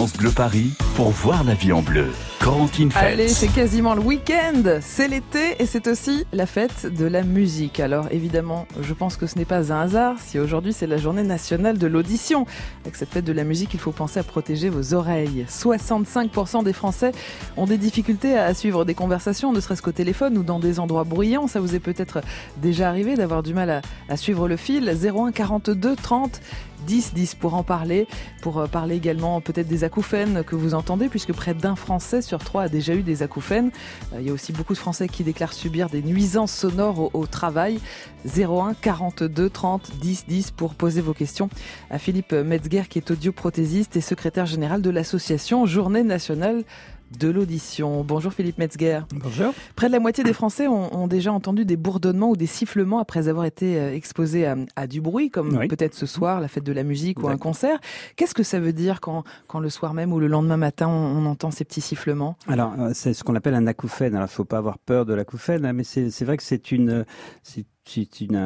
France Paris pour voir la vie en bleu. Corentine Fête. Allez, c'est quasiment le week-end, c'est l'été et c'est aussi la fête de la musique. Alors évidemment, je pense que ce n'est pas un hasard si aujourd'hui c'est la journée nationale de l'audition. Avec cette fête de la musique, il faut penser à protéger vos oreilles. 65% des Français ont des difficultés à suivre des conversations, ne serait-ce qu'au téléphone ou dans des endroits bruyants. Ça vous est peut-être déjà arrivé d'avoir du mal à, à suivre le fil. 01 42 30 10 10 pour en parler, pour euh, parler également peut-être des acouphènes que vous entendez, puisque près d'un Français sur trois a déjà eu des acouphènes. Euh, il y a aussi beaucoup de Français qui déclarent subir des nuisances sonores au, au travail. 01 42 30 10 10 pour poser vos questions à Philippe Metzger qui est audioprothésiste et secrétaire général de l'association Journée nationale de l'audition. Bonjour Philippe Metzger. Bonjour. Près de la moitié des Français ont, ont, déjà entendu des bourdonnements ou des sifflements après avoir été euh, exposés à, à du bruit, comme oui. peut-être ce soir, la fête de la musique ou un concert. Qu'est-ce que ça veut dire quand, quand le soir même ou le lendemain matin, on, on entend ces petits sifflements? Alors, euh, c'est ce qu'on appelle un acouphène. Alors, il ne faut pas avoir peur de l'acouphène, hein, mais c'est vrai que c'est une, c'est une,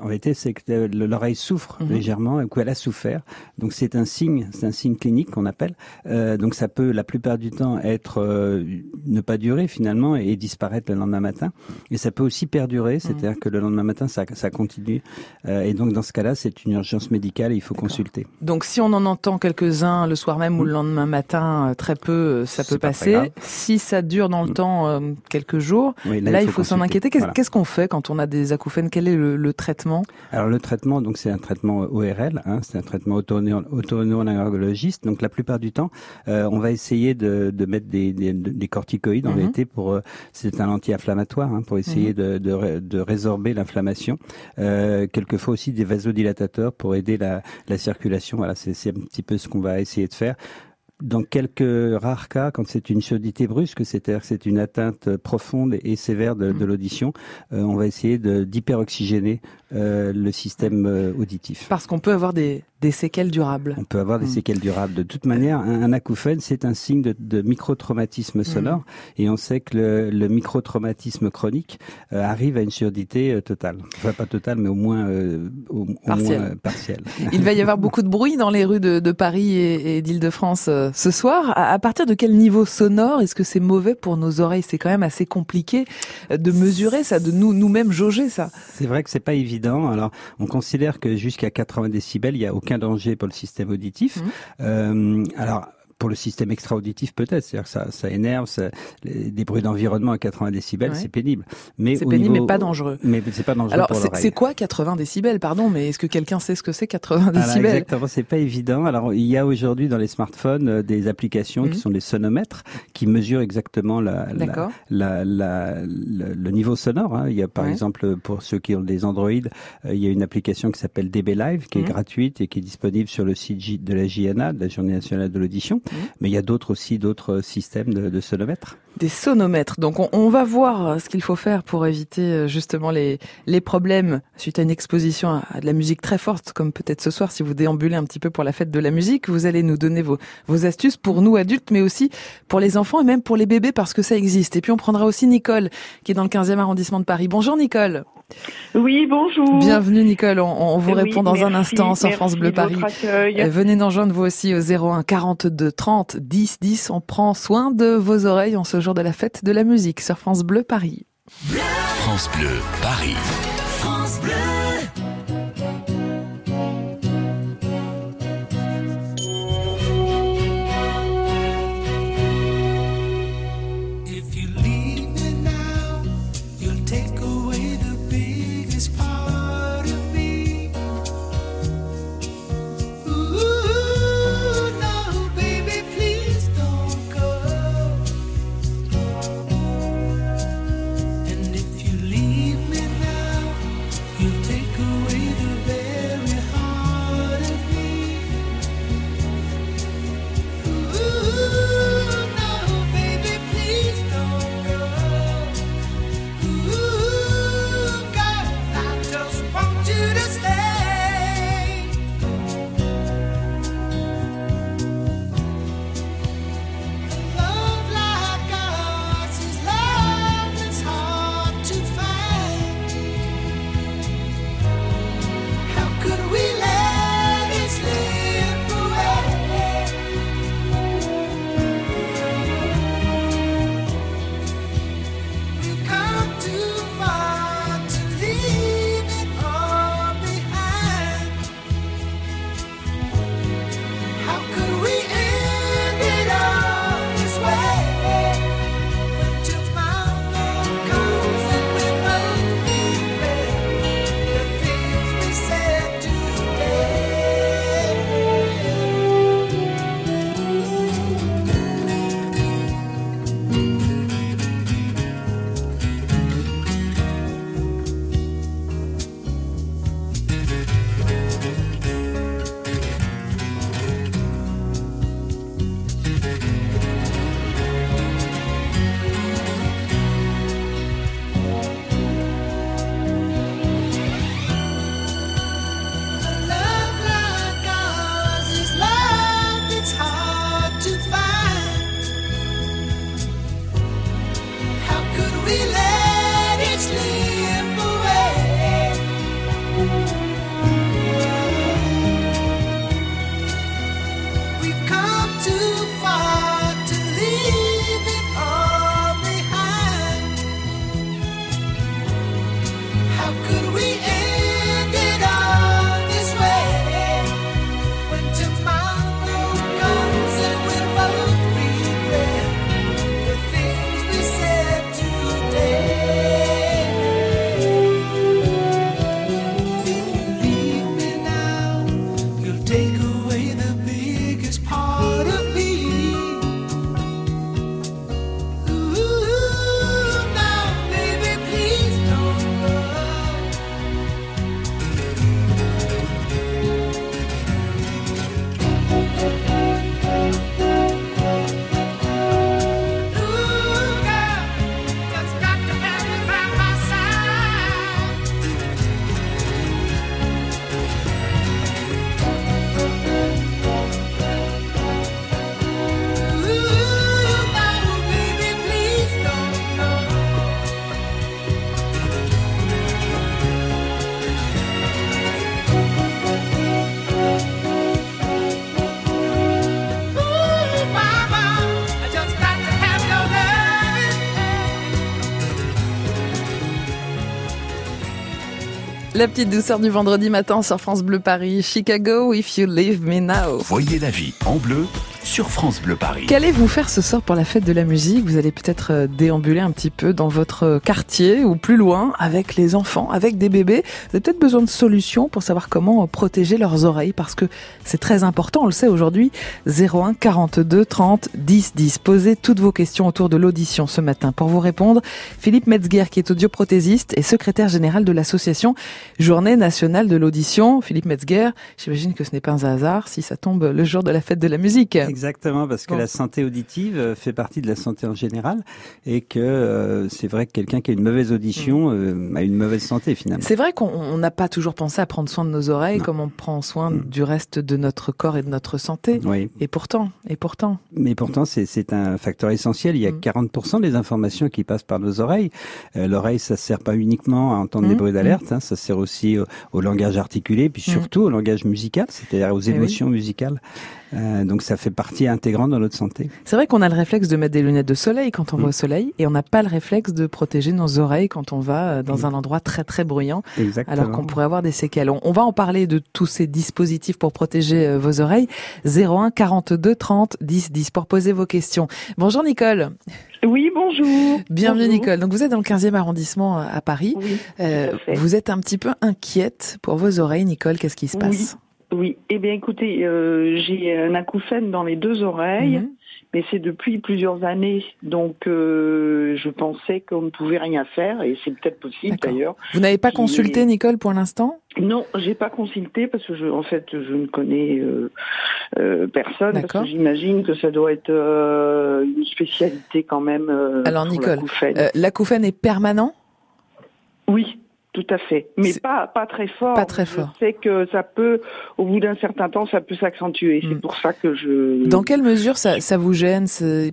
en réalité, c'est que l'oreille souffre mmh. légèrement ou qu'elle a souffert. Donc c'est un signe, c'est un signe clinique qu'on appelle. Euh, donc ça peut la plupart du temps être euh, ne pas durer finalement et disparaître le lendemain matin. Et ça peut aussi perdurer, c'est-à-dire mmh. que le lendemain matin ça, ça continue. Euh, et donc dans ce cas-là, c'est une urgence médicale et il faut consulter. Donc si on en entend quelques-uns le soir même mmh. ou le lendemain matin, très peu, ça peut passer. Si ça dure dans le temps quelques jours, oui, là, là, il faut, faut s'en inquiéter. Qu'est-ce qu'on fait quand on a des acouphènes quel est le, le, traitement? Alors le traitement, donc c'est un traitement ORL, hein, c'est un traitement autoneurolargologiste. Donc la plupart du temps, euh, on va essayer de, de mettre des, des, des corticoïdes en mm -hmm. pour, euh, c'est un anti-inflammatoire hein, pour essayer mm -hmm. de, de, de, résorber l'inflammation. Euh, quelquefois aussi des vasodilatateurs pour aider la, la circulation. Voilà, c'est un petit peu ce qu'on va essayer de faire dans quelques rares cas, quand c'est une surdité brusque, c'est-à-dire que c'est une atteinte profonde et sévère de, de l'audition, euh, on va essayer d'hyperoxygéner euh, le système euh, auditif. Parce qu'on peut avoir des, des séquelles durables. On peut avoir des mmh. séquelles durables. De toute manière, un, un acouphène, c'est un signe de, de microtraumatisme sonore mmh. et on sait que le, le microtraumatisme chronique euh, arrive à une surdité euh, totale. Enfin, pas totale, mais au moins, euh, au, partielle. Au moins partielle. Il va y avoir beaucoup de bruit dans les rues de, de Paris et, et d'Île-de-France ce soir. À, partir de quel niveau sonore est-ce que c'est mauvais pour nos oreilles? C'est quand même assez compliqué de mesurer ça, de nous nous-mêmes jauger ça. C'est vrai que c'est pas évident. Alors, on considère que jusqu'à 80 décibels, il y a aucun danger pour le système auditif. Mmh. Euh, alors, pour le système extra-auditif peut-être, c'est-à-dire ça, ça énerve, ça, les, des bruits d'environnement à 80 décibels, ouais. c'est pénible. Mais c'est pénible, niveau, mais pas dangereux. Mais c'est pas dangereux Alors, pour l'oreille. C'est quoi 80 décibels, pardon Mais est-ce que quelqu'un sait ce que c'est 80 décibels? Exactement, c'est pas évident. Alors, il y a aujourd'hui dans les smartphones euh, des applications mmh. qui sont des sonomètres qui mesurent exactement la, la, la, la le niveau sonore. Hein. Il y a par ouais. exemple pour ceux qui ont des Android, euh, il y a une application qui s'appelle DB Live qui mmh. est gratuite et qui est disponible sur le site de la JNA, de la Journée nationale de l'audition. Mais il y a d'autres aussi, d'autres systèmes de, de, sonomètres. Des sonomètres. Donc on, va voir ce qu'il faut faire pour éviter euh, justement les, les problèmes suite à une exposition à, à de la musique très forte, comme peut-être ce soir si vous déambulez un petit peu pour la fête de la musique. Vous allez nous donner vos, vos astuces pour nous adultes, mais aussi pour les enfants et même pour les bébés parce que ça existe. Et puis on prendra aussi Nicole, qui est dans le 15e arrondissement de Paris. Bonjour Nicole. Oui, bonjour. Bienvenue Nicole, on, on vous oui, répond dans merci, un instant sur France Bleu Paris. Euh, venez nous rejoindre vous aussi au 01 42 30 10 10. On prend soin de vos oreilles en ce jour de la fête de la musique sur France Bleu Paris. France Bleu Paris. La petite douceur du vendredi matin sur France Bleu Paris. Chicago, if you leave me now. Voyez la vie en bleu sur France Bleu Paris. Qu'allez-vous faire ce soir pour la fête de la musique? Vous allez peut-être euh, déambuler un petit peu dans votre quartier ou plus loin avec les enfants, avec des bébés. Vous avez peut-être besoin de solutions pour savoir comment protéger leurs oreilles parce que c'est très important, on le sait aujourd'hui. 01 42 30 10 10. Posez toutes vos questions autour de l'audition ce matin. Pour vous répondre, Philippe Metzger qui est audioprothésiste et secrétaire général de l'association Journée nationale de l'audition. Philippe Metzger, j'imagine que ce n'est pas un hasard si ça tombe le jour de la fête de la musique. Exactement, parce que la santé auditive euh, fait partie de la santé en général et que euh, c'est vrai que quelqu'un qui a une mauvaise audition mm. euh, a une mauvaise santé finalement. C'est vrai qu'on n'a pas toujours pensé à prendre soin de nos oreilles comme on prend soin mm. du reste de notre corps et de notre santé. Oui. Et pourtant, et pourtant. Mais pourtant, c'est un facteur essentiel. Il y a 40% mm. des informations qui passent par nos oreilles. L'oreille, ça sert pas uniquement à entendre des bruits d'alerte, hein, ça sert aussi au, langage articulé, puis surtout au langage musical, c'est-à-dire aux eh émotions musicales. Euh, donc ça fait partie intégrante de notre santé. C'est vrai qu'on a le réflexe de mettre des lunettes de soleil quand on va au mm. soleil et on n'a pas le réflexe de protéger nos oreilles quand on va euh, dans mm. un endroit très très bruyant. Exactement. Alors qu'on pourrait avoir des séquelles. On, va en parler de tous ces dispositifs pour protéger euh, vos oreilles. 01 42 30 10 10 pour poser vos questions. Bonjour Nicole. Oui, bonjour. Bienvenue Nicole. Donc vous êtes dans le 15e arrondissement à Paris. Oui, vous êtes un petit peu inquiète pour vos oreilles Nicole, qu'est-ce qui se passe? Oui, eh bien écoutez, euh, j'ai un acouphène dans les deux oreilles, mhm. mais c'est depuis plusieurs années, donc euh, je pensais qu'on ne pouvait rien faire, et c'est peut-être possible d'ailleurs. Vous n'avez pas consulté, Nicole, pour l'instant? Non, j'ai pas consulté parce que je, en fait, je ne connais euh, personne, parce que j'imagine que ça doit être une spécialité quand même. Alors Nicole, l'acouphène est permanent? Oui. Tout à fait, mais pas pas très fort. Pas très fort. Je sais que ça peut, au bout d'un certain temps, ça peut s'accentuer. C'est hmm. pour ça que je. Dans quelle mesure ça, ça vous gêne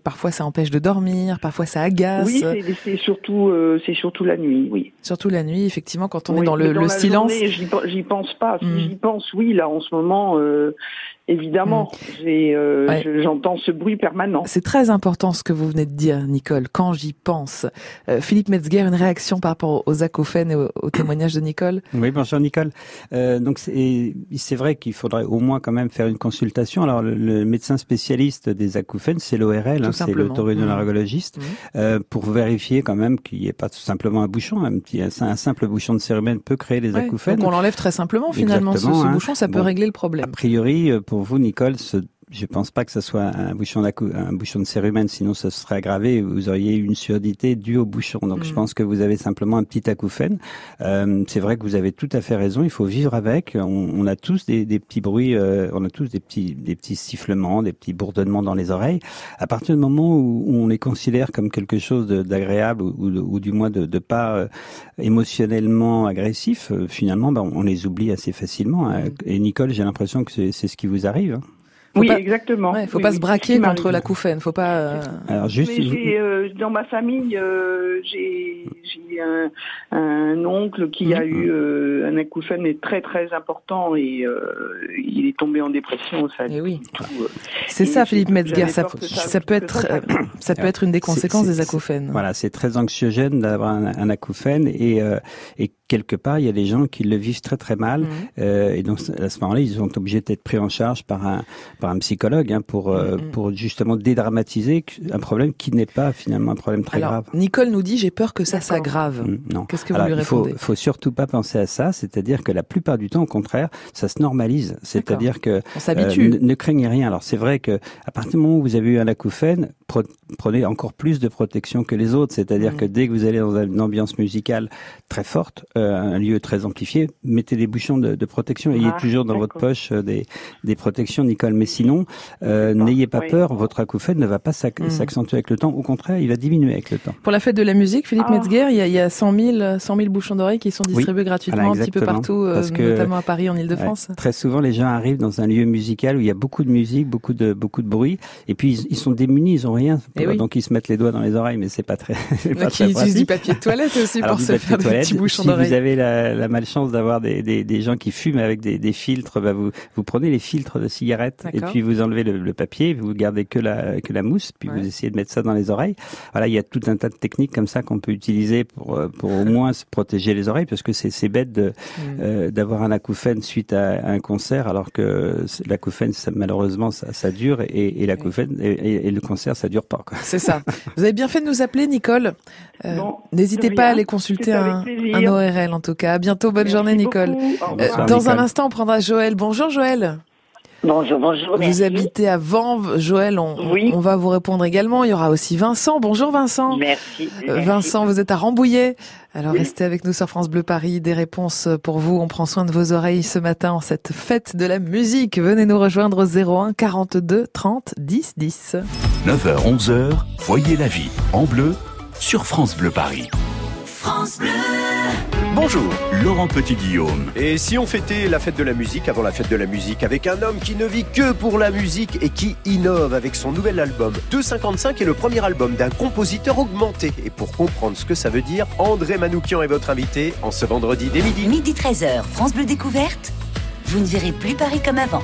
Parfois, ça empêche de dormir. Parfois, ça agace? Oui, c'est surtout euh, c'est surtout la nuit, oui. Surtout la nuit, effectivement, quand on est dans le, le silence. J'y pense pas. Si hmm. j'y pense, oui, là, en ce moment, euh, Évidemment, mm. euh, j'entends ce bruit permanent. C'est très important ce que vous venez de dire, Nicole. Quand j'y pense, euh, Philippe Metzger, une réaction par rapport aux acouphènes et au, témoignage de Nicole? Oui, bonjour Nicole. Euh, donc c'est vrai qu'il faudrait au moins quand même faire une consultation. Alors le, médecin spécialiste des acouphènes, c'est l'ORL, hein, c'est l'autorénologologiste, mmh. euh, pour vérifier quand même qu'il n'y ait pas tout simplement un bouchon. Un, petit, un, simple bouchon de cérumen peut créer des acouphènes. Donc on l'enlève très simplement finalement. Ce, ce hein. bouchon, ça peut régler le problème. A priori, pour pour vous, Nicole, ce je pense pas que ce soit un bouchon, un bouchon de cérumen, sinon ça serait aggravé. Vous auriez une surdité due au bouchon. Donc je mm. pense que vous avez simplement un petit acouphène. Euh, c'est vrai que vous avez tout à fait raison. Il faut vivre avec. On, on a tous des, des petits bruits, euh, on a tous des petits, des petits sifflements, des petits bourdonnements dans les oreilles. À partir du moment où, on les considère comme quelque chose d'agréable ou, ou, du moins de, de pas euh, émotionnellement agressif, euh, finalement, ben, on les oublie assez facilement. Hein. Mm. Et Nicole, j'ai l'impression que c'est ce qui vous arrive. Hein oui, exactement. Il ne faut pas se braquer contre la couffaine. Faut pas. Euh, Alors juste. Euh, dans ma famille, euh, j'ai un, un, oncle qui a mhm. eu un acouphène très très important et il est tombé en dépression. Ça. Et eh oui. c'est ça, Philippe Metzger. Ça, ça, peut être ça peut être une des conséquences des acouphènes. Voilà, c'est très anxiogène d'avoir un, un, acouphène et et quelque part, il y a des gens qui le vivent très très mal, mhm. euh, et donc à ce moment-là, ils sont obligés d'être pris en charge par un par un psychologue hein, pour euh, mhm. pour justement dédramatiser un problème qui n'est pas finalement un problème très Alors, grave. Nicole nous dit j'ai peur que ça s'aggrave. Non. Qu'est-ce que vous lui répondez Il faut, faut surtout pas penser à ça, c'est-à-dire que la plupart du temps, au contraire, ça se normalise. C'est-à-dire que On s'habitue. Euh, ne, craignez rien. Alors c'est vrai que à partir du moment où vous avez eu un acouphène, prenez encore plus de protection que les autres. C'est-à-dire mm. que dès que vous allez dans une ambiance musicale très forte, euh, un lieu très amplifié, mettez des bouchons de, de protection. Ayez ah, toujours dans votre poche euh, des, des protections, Nicole. Mais sinon, euh, n'ayez pas peur, votre acouphène ne va pas mm. s'accentuer avec le temps. Au contraire, il va diminuer avec le temps. Pour la fête de la musique, Philippe ah. Metzger, il y, a, il y a 100 000, 100 000 bouchons d'oreilles qui sont distribués gratuitement un petit peu partout, notamment à Paris, en Ile-de-France. très souvent, les gens arrivent dans un lieu musical où il y a beaucoup de musique, beaucoup de beaucoup de bruit, et puis ils, ils sont démunis, ils ont Eh oui. Donc ils se mettent les doigts dans les oreilles, mais c'est pas très. c'est pas Donc, très ils utilisent du papier de toilette aussi Alors, pour se faire des petits bouchons si vous d'oreilles. avez la, la malchance d'avoir des, des, des gens qui fument avec des, des filtres, bah vous, vous prenez les filtres de cigarettes et puis vous enlevez le, le papier, vous gardez que la, que la mousse, puis Ouais. vous essayez de mettre ça dans les oreilles. Voilà, il y a tout un tas de techniques comme ça qu'on peut utiliser pour, euh, pour au moins se protéger les oreilles, parce que c'est bête de, Mm. euh, d'avoir un acouphène suite à, à un concert, alors que l'acouphène, ça, malheureusement, ça, ça dure et, et l'acouphène et, et- et le concert, ça dure pas. C'est ça. Vous avez bien fait de nous appeler, Nicole. Euh, Bon, N'hésitez pas à aller consulter un, un ORL en tout cas. À bientôt, bonne Merci journée, Nicole. Euh, dans un instant, on prendra Joël. Bonjour Joël. Bonjour, bonjour. Vous merci. habitez à Vanves, Joël. On, Oui. on va vous répondre également. Il y aura aussi Vincent. Bonjour Vincent. Merci. Euh, merci. Vincent, vous êtes à Rambouillet. Alors Oui. restez avec nous sur France Bleu Paris. Des réponses pour vous. On prend soin de vos oreilles ce matin en cette fête de la musique. Venez nous rejoindre au 01 42 30 10 10. 9h, 11h, voyez la vie en bleu sur France Bleu Paris. Bonjour. Laurent Petit-Guillaume. Et si on fêtait la fête de la musique avant la fête de la musique avec un homme qui ne vit que pour la musique et qui innove avec son nouvel album 255 est le premier album d'un compositeur augmenté. Et pour comprendre ce que ça veut dire, André Manoukian est votre invité en ce vendredi dès midi. Midi 13h, France Bleu Découverte. Vous ne verrez plus Paris comme avant.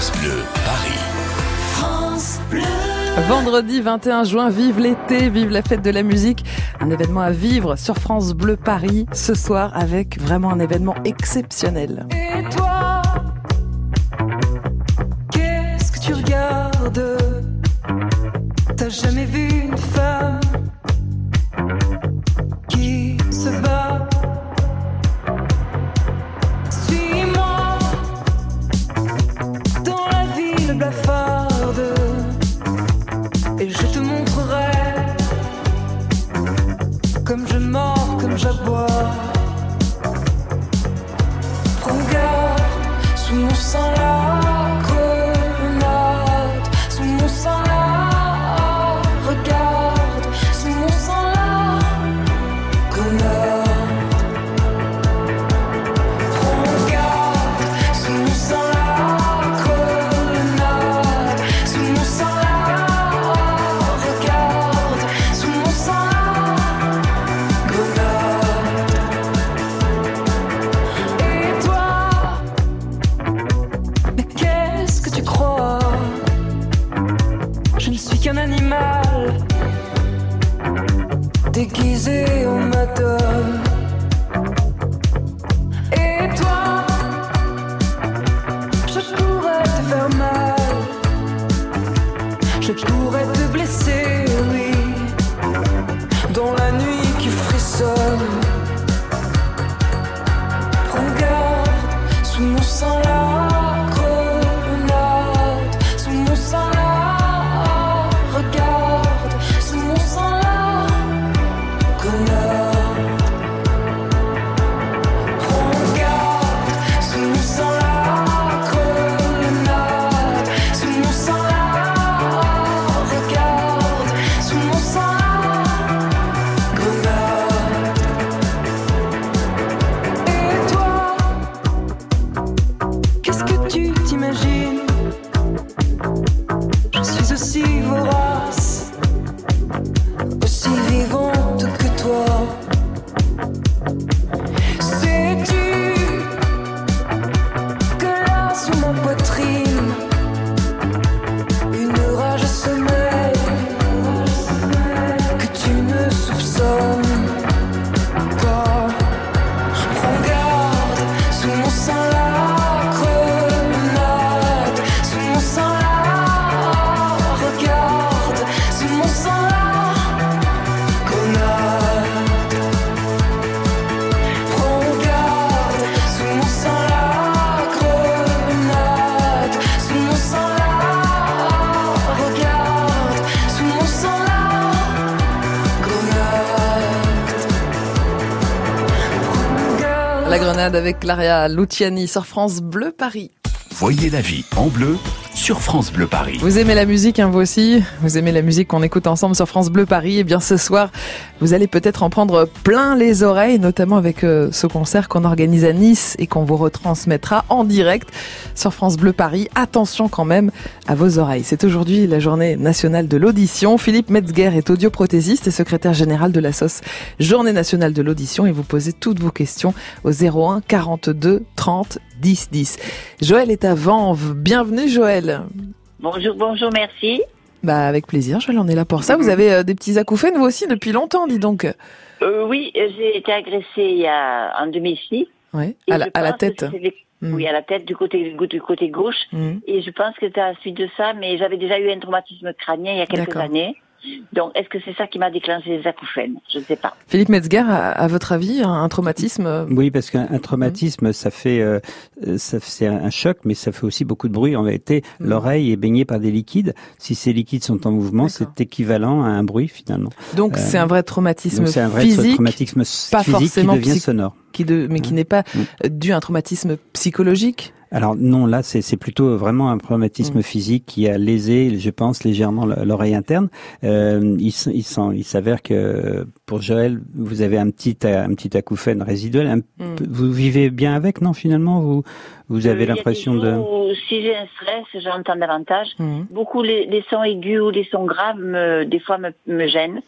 France Bleu Paris. Vendredi 21 juin, vive l'été, vive la fête de la musique. Un événement à vivre sur France Bleu Paris ce soir avec vraiment un événement exceptionnel. Et toi, promenade avec Claria Luciani sur France Bleu Paris. Voyez la vie en bleu sur France Bleu Paris. Vous aimez la musique, hein, vous aussi? Vous aimez la musique qu'on écoute ensemble sur France Bleu Paris? Eh bien ce soir, vous allez peut-être en prendre plein les oreilles, notamment avec euh, ce concert qu'on organise à Nice et qu'on vous retransmettra en direct sur France Bleu Paris. Attention quand même à vos oreilles. C'est aujourd'hui la journée nationale de l'audition. Philippe Metzger est audioprothésiste et secrétaire général de la SOS Journée nationale de l'audition et vous posez toutes vos questions au 01 42 30 10 10. Joël est à Vanves. Bienvenue Joël. Bonjour, bonjour, merci. Bah avec plaisir, Joël, on est là pour ça. Vous avez euh, des petits acouphènes vous aussi depuis longtemps, dis donc. Euh, oui, j'ai été agressée il y a, en 2006. Ouais, Et à la, à la tête. c'est Mm. Oui, à la tête du côté, du côté gauche. Mm. Et je pense que c'était à la suite de ça, mais j'avais déjà eu un traumatisme crânien il y a quelques années. Donc, est-ce que c'est ça qui m'a déclenché les acouphènes? Je ne sais pas. Philippe Metzger, à, à votre avis, un, un traumatisme euh, Oui, parce qu'un un traumatisme, ça fait, euh, ça c'est un choc, mais ça fait aussi beaucoup de bruit. En réalité, Mm. l'oreille est baignée par des liquides. Si ces liquides sont en mouvement, c'est équivalent à un bruit finalement. Donc Euh, c'est un vrai traumatisme Donc c'est un vrai physique, traumatisme pas physique qui forcément devient psy- sonore. Qui de, mais qui n'est pas Mm. euh, dû à un traumatisme psychologique. Alors non, là c'est plutôt vraiment un traumatisme Mm. physique qui a lésé, je pense, légèrement l'oreille interne. Euh, il s'avère que pour Joël, vous avez un petit euh, un petit acouphène résiduel. Un Mm. Vous vivez bien avec, non Finalement, vous vous Euh, avez des l'impression de Si j'ai un stress, j'entends davantage. Mm. Beaucoup les, les sons aigus ou les sons graves, me, des fois, me, me gênent.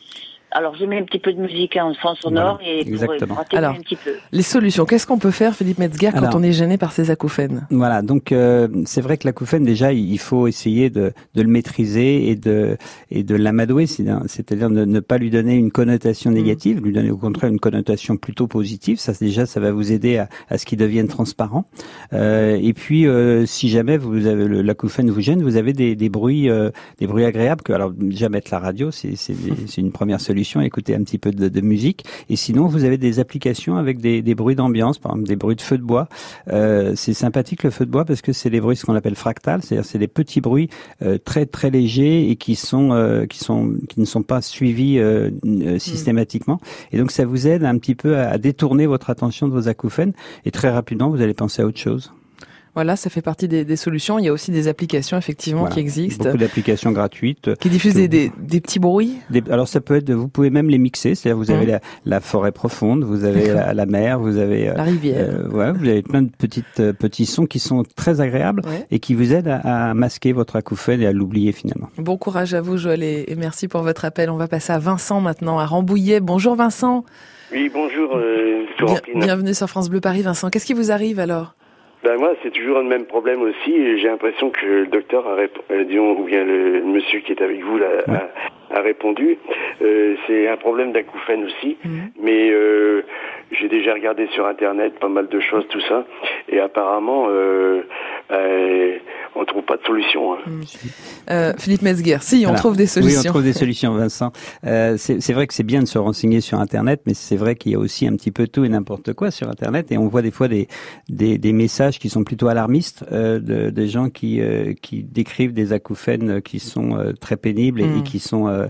Alors, je mets un petit peu de musique en fond sonore Voilà, et pour, exactement. pour atténuer Alors, un petit peu. Les solutions, qu'est-ce qu'on peut faire, Philippe Metzger, quand on est gêné par ces acouphènes Voilà, donc euh, c'est vrai que l'acouphène déjà, il faut essayer de, de le maîtriser et de et de l'amadouer, c'est- c'est-à-dire ne, ne pas lui donner une connotation Mm. négative, lui donner au contraire une connotation plutôt positive. Ça déjà, ça va vous aider à, à ce qu'il devienne transparent. Euh, et puis, euh, si jamais vous avez l'acouphène vous gêne, vous avez des, des bruits euh, des bruits agréables que alors déjà mettre la radio, c'est c'est c'est une première solution, écouter un petit peu de, de musique. Et sinon, vous avez des applications avec des, des bruits d'ambiance, par exemple des bruits de feu de bois. Euh, c'est sympathique le feu de bois parce que c'est des bruits ce qu'on appelle fractales, c'est-à-dire c'est des petits bruits euh, très très légers et qui sont euh, qui sont qui ne sont pas suivis euh, systématiquement. Et donc ça vous aide un petit peu à, à détourner votre attention de vos acouphènes et très rapidement vous allez penser à autre chose. Voilà, ça fait partie des, des solutions. Il y a aussi des applications, effectivement, Voilà. qui existent, Beaucoup d'applications gratuites. qui diffusent des, des, des petits bruits. Des- alors ça peut être, vous pouvez même les mixer, c'est-à-dire vous avez Mhm. la, la forêt profonde, vous avez la, la mer, vous avez euh, La rivière. euh, ouais, vous avez plein de petites euh, petits sons qui sont très agréables Ouais. et qui vous aident à, à masquer votre acouphène et à l'oublier finalement. Bon courage à vous, Joël, et, et merci pour votre appel. On va passer à Vincent maintenant, à Rambouillet. Bonjour Vincent. Oui, bonjour, euh, Bien- bienvenue sur France Bleu Paris, Vincent. Qu'est-ce qui vous arrive alors? Ben moi, c'est toujours le même problème aussi. J'ai l'impression que le docteur a répondu, disons, ou bien le monsieur qui est avec vous là, Ouais. a, a répondu. Euh, c'est un problème d'acouphène aussi, Mhm. mais euh, j'ai déjà regardé sur Internet pas mal de choses, tout ça, et apparemment, euh, ben, on trouve pas de solution. hein. Euh, Philippe Metzger, si, on trouve des Oui, on solutions. trouve des solutions, Vincent. Euh, c'est vrai que c'est bien de se renseigner sur Internet, mais c'est vrai qu'il y a aussi un petit peu tout et n'importe quoi sur Internet, et on voit des fois des, des, des messages qui sont plutôt alarmistes, euh, de, des gens qui, euh, qui décrivent des acouphènes qui sont euh, très pénibles et, Mm. et qui sont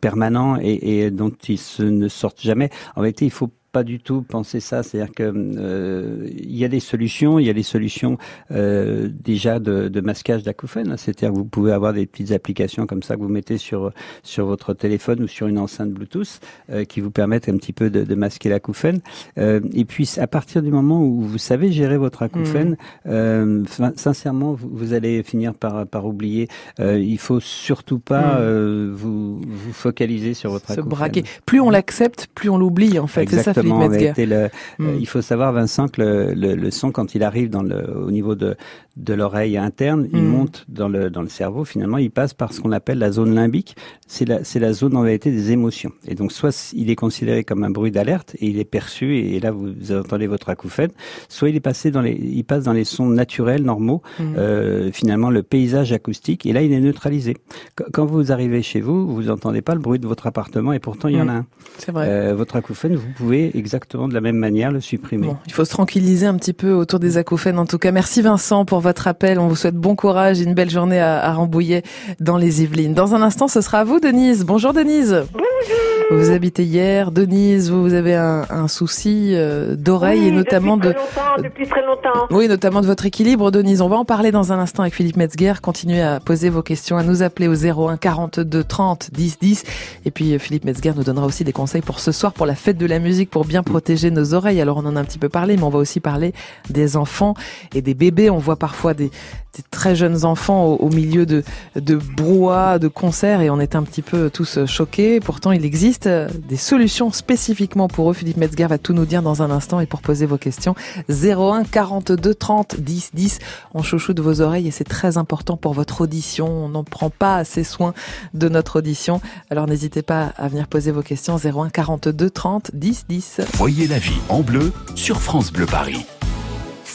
permanents et, et dont ils se, ne sortent jamais. En réalité, il faut pas du tout penser ça, c'est-à-dire que euh, il y a des solutions, il y a des solutions euh, déjà de, de masquage d'acouphènes, c'est-à-dire que vous pouvez avoir des petites applications comme ça que vous mettez sur sur votre téléphone ou sur une enceinte Bluetooth euh, qui vous permettent un petit peu de, de masquer l'acouphène. Euh, et puis à partir du moment où vous savez gérer votre acouphène, euh, fin- sincèrement, vous, vous allez finir par par oublier. Euh, il faut surtout pas Mm. euh, vous vous focaliser sur votre Se acouphène. braquer. Plus on l'accepte, plus on l'oublie, en fait. C'est ça, Philippe Exactement, Metzger. avec le- Mm. euh, il faut savoir, Vincent, que le, le, le son, quand il arrive dans le, au niveau de, de l'oreille interne, il Mm. monte dans le, dans le cerveau. Finalement, il passe par ce qu'on appelle la zone limbique. C'est la, c'est la zone en vérité des émotions. Et donc, soit il est considéré comme un bruit d'alerte et il est perçu et, là vous entendez votre acouphène. Soit il est passé dans les, il passe dans les sons naturels, normaux. Mm. Euh, finalement, le paysage acoustique. Et là, il est neutralisé. Qu- Quand vous arrivez chez vous, vous entendez pas le bruit de votre appartement et pourtant il y en a un. C'est vrai. Euh, votre acouphène, vous pouvez exactement de la même manière le supprimer. Bon, il faut se tranquilliser un petit peu autour des acouphènes. En tout cas, merci Vincent pour votre appel. On vous souhaite bon courage et une belle journée à, à Rambouillet dans les Yvelines. Dans un instant, ce sera à vous, Denise. Bonjour, Denise. Bonjour. Vous habitez hier, Denise, vous, avez un, souci euh, d'oreille et notamment depuis de... Très longtemps, depuis très longtemps. Oui, notamment de votre équilibre, Denise. On va en parler dans un instant avec Philippe Metzger. Continuez à poser vos questions, à nous appeler au 01 42 30 10 10. Et puis euh, Philippe Metzger nous donnera aussi des conseils pour ce soir, pour la fête de la musique, pour bien protéger nos oreilles. Alors on en a un petit peu parlé, mais on va aussi parler des enfants et des bébés. On voit parfois des, des très jeunes enfants au, milieu de, de brouhaha, de concerts, et on est un petit peu tous choqués. Pourtant, il existe des solutions spécifiquement pour eux. Philippe Metzger va tout nous dire dans un instant et pour poser vos questions. 01 42 30 10 10. On chouchoute vos oreilles et c'est très important pour votre audition. On n'en prend pas assez soin de notre audition. Alors n'hésitez pas à venir poser vos questions. 01 42 30 10 10. Voyez la vie en bleu sur France Bleu Paris.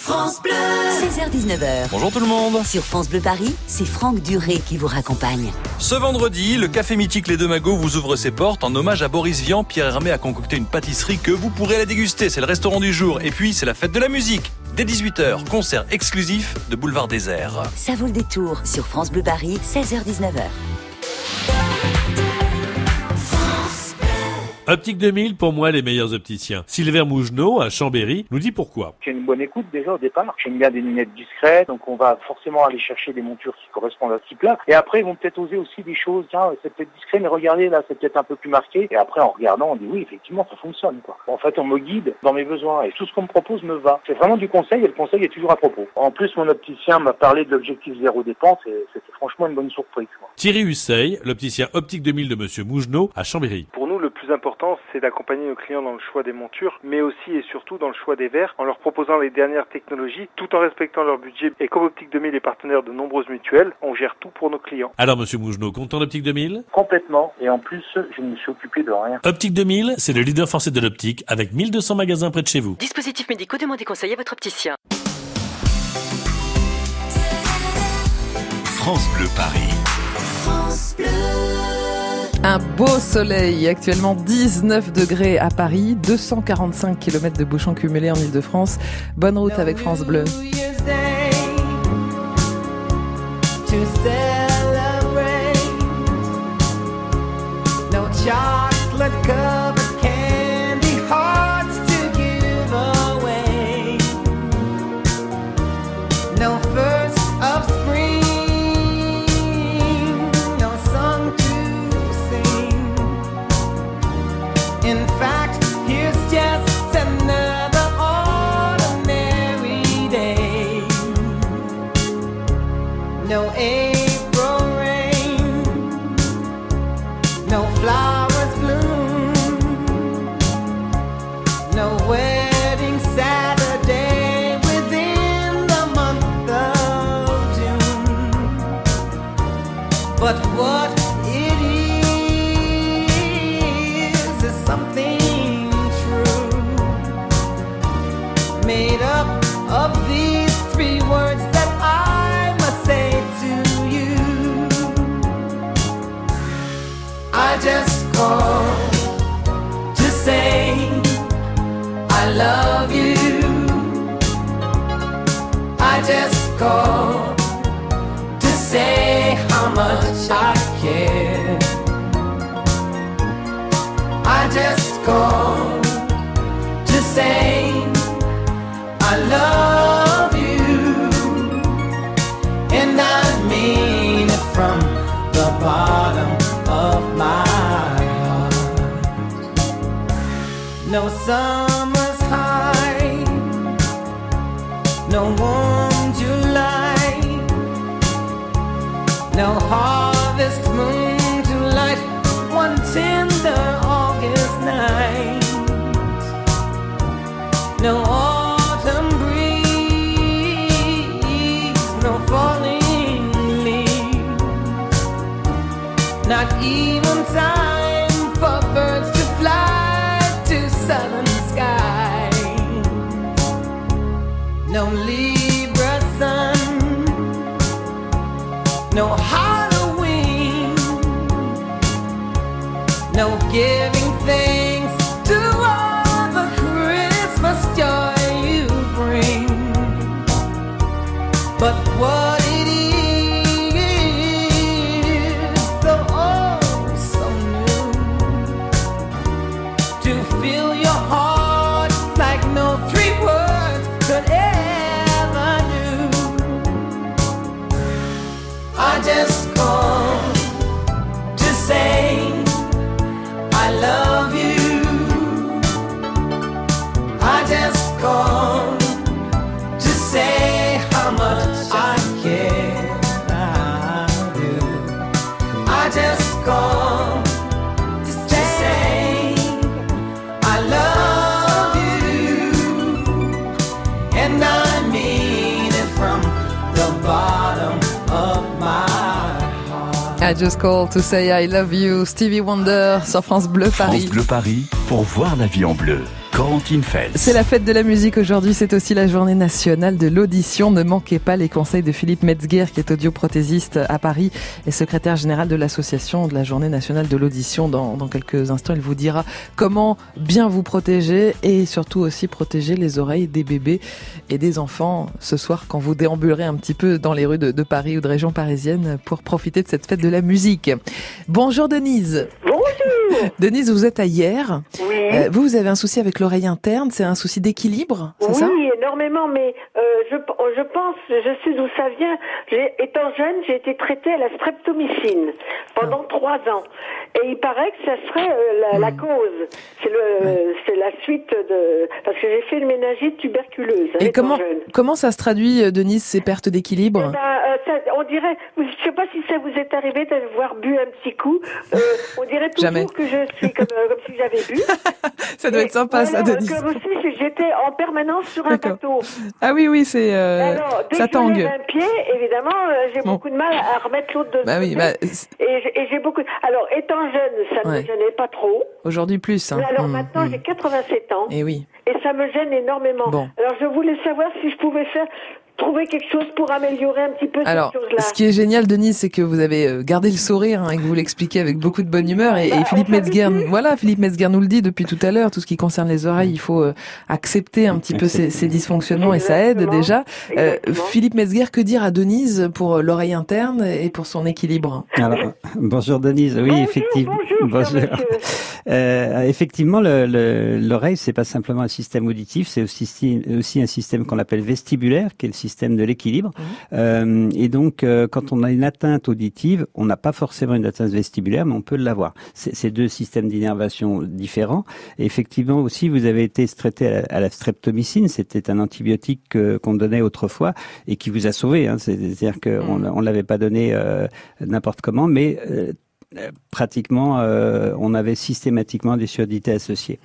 France Bleu 16h-19h. Bonjour tout le monde Sur France Bleu Paris, c'est Franck Duré qui vous raccompagne. Ce vendredi, le café mythique Les Deux Magots vous ouvre ses portes en hommage à Boris Vian. Pierre Hermé a concocté une pâtisserie que vous pourrez la déguster. C'est le restaurant du jour. Et puis, c'est la fête de la musique. Dès 18h, concert exclusif de Boulevard Désert. Ça vaut le détour sur France Bleu Paris, 16h-19h. Optique 2000, pour moi, les meilleurs opticiens. Sylvain Mougenot, à Chambéry, nous dit pourquoi. J'ai une bonne écoute déjà au départ. J'aime bien des lunettes discrètes, donc on va forcément aller chercher des montures qui correspondent à ce type-là. Et après, ils vont peut-être oser aussi des choses. Tiens, c'est peut-être discret, mais regardez, là, c'est peut-être un peu plus marqué. Et après, en regardant, on dit oui, effectivement, ça fonctionne. Quoi. En fait, on me guide dans mes besoins et tout ce qu'on me propose me va. C'est vraiment du conseil et le conseil est toujours à propos. En plus, mon opticien m'a parlé de l'objectif zéro dépense et c'était franchement une bonne surprise. Thierry Husseil, l'opticien Optique 2000 de Monsieur Mougenot, à Chambéry. Pour plus important, c'est d'accompagner nos clients dans le choix des montures, mais aussi et surtout dans le choix des verres, en leur proposant les dernières technologies, tout en respectant leur budget. Et comme Optique 2000 est partenaire de nombreuses mutuelles, on gère tout pour nos clients. Alors, Monsieur Mougenot, content d'Optique 2000 Complètement. Et en plus, je ne me suis occupé de rien. Optique 2000, c'est le leader français de l'optique, avec 1200 magasins près de chez vous. Dispositifs médicaux, demandez conseil à votre opticien. France Bleu Paris. France Bleu. Un beau soleil, actuellement 19 degrés à Paris, 245 km de bouchons cumulés en Ile-de-France. Bonne route avec France Bleu. Just call to say I love you, Stevie Wonder sur France Bleu Paris. France Bleu Paris pour voir la vie en bleu. Corentine Fels. C'est la fête de la musique aujourd'hui, c'est aussi la journée nationale de l'audition. Ne manquez pas les conseils de Philippe Metzger, qui est audioprothésiste à Paris et secrétaire général de l'association de la journée nationale de l'audition. Dans, dans quelques instants, il vous dira comment bien vous protéger et surtout aussi protéger les oreilles des bébés et des enfants ce soir quand vous déambulerez un petit peu dans les rues de, de Paris ou de région parisienne pour profiter de cette fête de la musique. Bonjour Denise. Bonjour. Denise, vous êtes à hier. Oui. Euh, vous, vous avez un souci avec l'oreille interne, c'est un souci d'équilibre, c'est ça? Oui, énormément, mais euh, je, je pense, je sais d'où ça vient. Étant jeune, j'ai été traitée à la streptomycine pendant Ah. trois ans. Et il paraît que ça serait euh, la, la Hmm. cause. C'est le, c'est la suite de... Parce que j'ai fait une méningite tuberculeuse. hein, Et comment, comment ça se traduit, euh, Denise, ces pertes d'équilibre Eh ben, euh, ça- on dirait, je sais pas si ça vous est arrivé d'avoir bu un petit coup. Euh, on dirait toujours Jamais. que je suis comme, comme si j'avais bu. Ça doit être sympa, ça, Denise. Comme si j'étais en permanence sur un bateau. Ah oui, oui, c'est Alors, dès ça que je tangue. un pied, évidemment, j'ai Bon. beaucoup de mal à remettre l'autre de Bah oui, bah, et et j'ai beaucoup. Alors, étant jeune, ça ne Ouais. me gênait pas trop. Aujourd'hui plus. Hein. Mais alors Hum, maintenant, hum. j'ai 87 ans. Et oui. Et ça me gêne énormément. Bon. Alors, je voulais savoir si je pouvais faire trouver quelque chose pour améliorer un petit peu Alors, cette chose-là. ce qui est génial, Denise, c'est que vous avez euh, gardé le sourire hein, et que vous l'expliquez avec beaucoup de bonne humeur. Et, et Bah, Philippe Metzger, voilà, Philippe Metzger nous le dit depuis tout à l'heure. Tout ce qui concerne les oreilles, il faut euh, accepter un petit peu ces, ces dysfonctionnements et ça aide déjà. Euh. Philippe Metzger, que dire à Denise pour l'oreille interne et pour son équilibre? Alors, bonjour Denise. Oui, effectivement. Bonjour. Euh, effectivement, le- le- l'oreille, c'est pas simplement un système auditif, c'est aussi, aussi un système qu'on appelle vestibulaire, qui est le système de l'équilibre. Euh, et donc, euh, quand on a une atteinte auditive, on n'a pas forcément une atteinte vestibulaire, mais on peut l'avoir. C'est deux systèmes d'innervation différents. Et effectivement, aussi, vous avez été traité à la, à la streptomycine. C'était un antibiotique que- qu'on donnait autrefois et qui vous a sauvé. Hein. C'est-à-dire qu'on on l'avait pas donné euh, n'importe comment, mais euh, euh, pratiquement, euh, on avait systématiquement des surdités associées.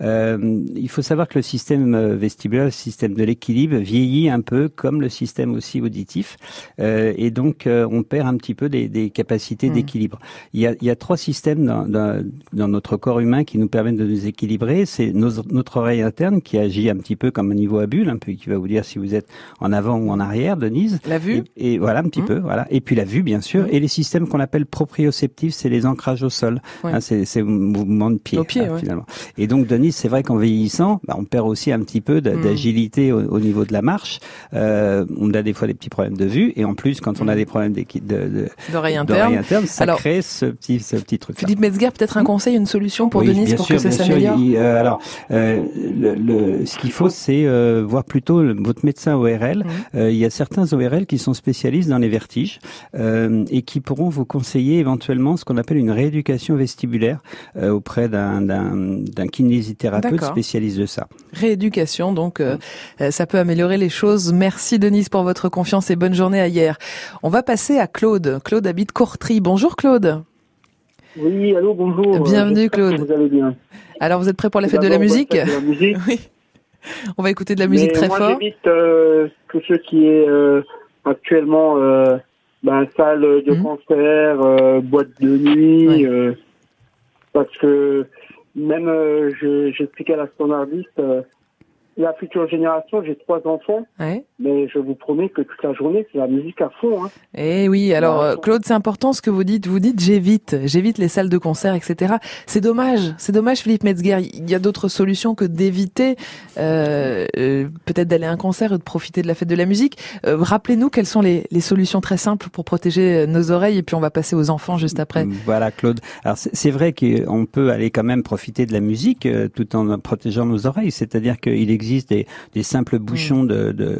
Euh, il faut savoir que le système euh, vestibulaire, le système de l'équilibre, vieillit un peu comme le système aussi auditif, euh, et donc on perd un petit peu des, des capacités Mm. d'équilibre. Il y, a, il y a trois systèmes dans, dans, dans notre corps humain qui nous permettent de nous équilibrer. C'est notre oreille interne qui agit un petit peu comme un niveau à bulle, un peu qui va vous dire si vous êtes en avant ou en arrière, Denise. La vue et, et voilà un petit Mm. peu, voilà. Et puis la vue, bien sûr, et les systèmes qu'on appelle proprioceptifs, c'est les ancrages au sol. Ouais. Hein, c'est c'est mouvement de pied, pied, hein, ouais. finalement. Et donc, Denis, c'est vrai qu'en vieillissant, bah, on perd aussi un petit peu de- Mm. d'agilité au, au niveau de la marche. Euh, on a des fois des petits problèmes de vue, et en plus, quand on a des problèmes d'équi- de, de. D'oreille d'oreille interne. ça Alors, crée ce petit, ce petit truc. Philippe Metzger, peut-être un conseil, une solution pour Oui, Denise bien pour sûr, que ça s'améliore euh, alors, euh, le, le- ce qu'il faut, c'est voir plutôt le- votre médecin ORL. Mmh. Euh, il y a certains ORL qui sont spécialistes dans les vertiges et qui pourront vous conseiller éventuellement ce qu'on appelle une rééducation vestibulaire euh, auprès d'un kinésithérapeute spécialiste de ça. Rééducation, donc euh, euh, ça peut améliorer les choses. Merci Denise pour votre confiance et bonne journée à hier. On va passer à Claude. Claude habite Courtry. Bonjour Claude. Oui, allô, bonjour. Bienvenue, Claude. Vous allez bien. Alors vous êtes prêt pour la fête de la musique la musique. Oui. On va écouter de la musique Mais très moi, fort. j'évite euh, tout ce qui est euh, actuellement ben, salle de Mhm. concert, euh, boîte de nuit, euh, parce que même euh, je- j'expliquais à la standardiste, euh, la future génération, j'ai trois enfants. Mais je vous promets que toute la journée, c'est la musique à fond. Hein. Eh oui, alors euh, Claude, c'est important ce que vous dites. Vous dites j'évite, j'évite les salles de concert, etc. C'est dommage, c'est dommage, Philippe Metzger. Il y a d'autres solutions que d'éviter euh, euh, peut-être d'aller à un concert ou de profiter de la fête de la musique. Euh, Rappelez-nous quelles sont les, les solutions très simples pour protéger nos oreilles et puis on va passer aux enfants juste après. Voilà, Claude. Alors c'est vrai qu'on peut aller quand même profiter de la musique euh, tout en protégeant nos oreilles. C'est-à-dire qu'il existe des, des simples bouchons de, de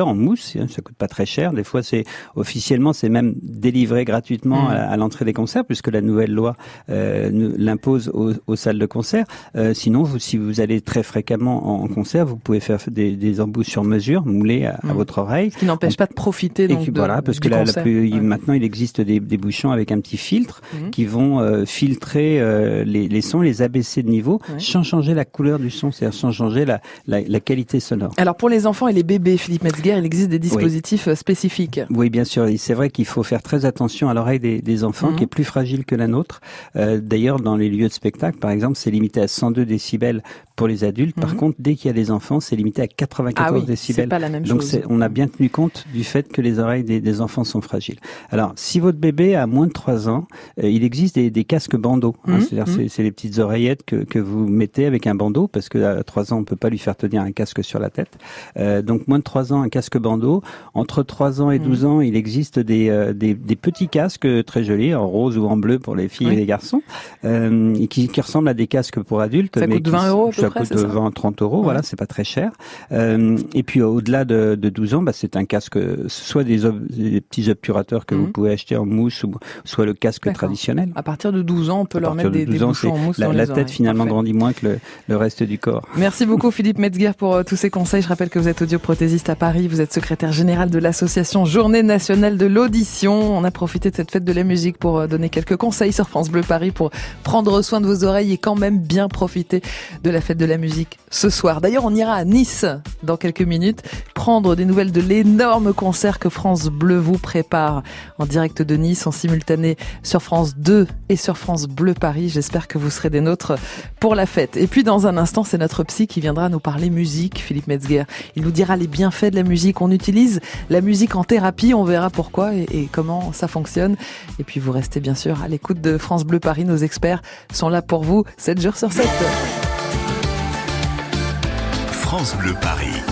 en mousse. hein, Ça coûte pas très cher. Des fois, c'est officiellement, c'est même délivré gratuitement Mm. à, à l'entrée des concerts, puisque la nouvelle loi euh, l'impose aux, aux salles de concert. Euh, sinon, vous, si vous allez très fréquemment en, en concert, vous pouvez faire des, des embouts sur mesure moulés à, à Mm. votre oreille. Ce qui n'empêche pas de profiter Et donc qui- de, voilà, parce que du la, la concert. plus- il- Ouais. maintenant il existe des, des bouchons avec un petit filtre Mhm. qui vont euh, filtrer les, les sons, les abaisser de niveau, Ouais. sans changer la couleur du son, c'est-à-dire sans changer la, la, la qualité sonore. Alors pour les enfants et les bébés, Philippe Metzger, il existe des dispositifs euh, spécifiques. Oui, bien sûr. C'est vrai qu'il faut faire très attention à l'oreille des, enfants, qui est plus fragile que la nôtre. Euh, d'ailleurs, dans les lieux de spectacle, par exemple, c'est limité à 102 décibels pour les adultes. Par contre, dès qu'il y a des enfants, c'est limité à 94 ah oui, décibels. Pas la même Donc, chose. on a bien tenu compte du fait que les oreilles des, enfants sont fragiles. Alors, si votre bébé a moins de 3 ans, il existe des, casques bandeaux. Hein, C'est-à-dire, c'est les petites oreillettes que, que vous mettez avec un bandeau, parce que à 3 ans, on peut pas lui faire tenir un casque sur la tête. Euh, donc moins de 3 ans, un casque bandeau. Entre 3 ans et 12 mm. ans, il existe des, euh, des, des, petits casques très jolis, en rose ou en bleu pour les filles et les garçons, euh, qui, qui, ressemblent à des casques pour adultes. Ça mais coûte 20 euros Ça près, coûte 20, 30 euros, voilà, c'est pas très cher. Euh, et puis au-delà de, de 12 ans, bah, c'est un casque, soit des, des petits obturateurs que vous mm. pouvez acheter en mousse, ou soit le casque traditionnel. À partir de 12 ans, on peut leur mettre des, des bouchons en mousse la, dans la les tête finalement grandit moins que le, le reste du corps. Merci beaucoup Philippe Metzger pour euh, tous ces conseils. Je rappelle que vous êtes audioprothésiste à Paris, vous êtes secrétaire général de l'association Journée nationale de l'audition. On a profité de cette fête de la musique pour euh, donner quelques conseils sur France Bleu Paris pour prendre soin de vos oreilles et quand même bien profiter de la de la musique ce soir. D'ailleurs, on ira à Nice dans quelques minutes prendre des nouvelles de l'énorme concert que France Bleu vous prépare en direct de Nice, en simultané sur France 2 et sur France Bleu Paris. J'espère que vous serez des nôtres pour la fête. Et puis dans un instant, c'est notre psy qui viendra nous parler musique, Philippe Metzger. Il nous dira les bienfaits de la musique. On utilise la musique en thérapie, on verra pourquoi et, et comment ça fonctionne. Et puis vous restez bien sûr à l'écoute de France Bleu Paris. Nos experts sont là pour vous 7 jours sur 7. France Bleu Paris.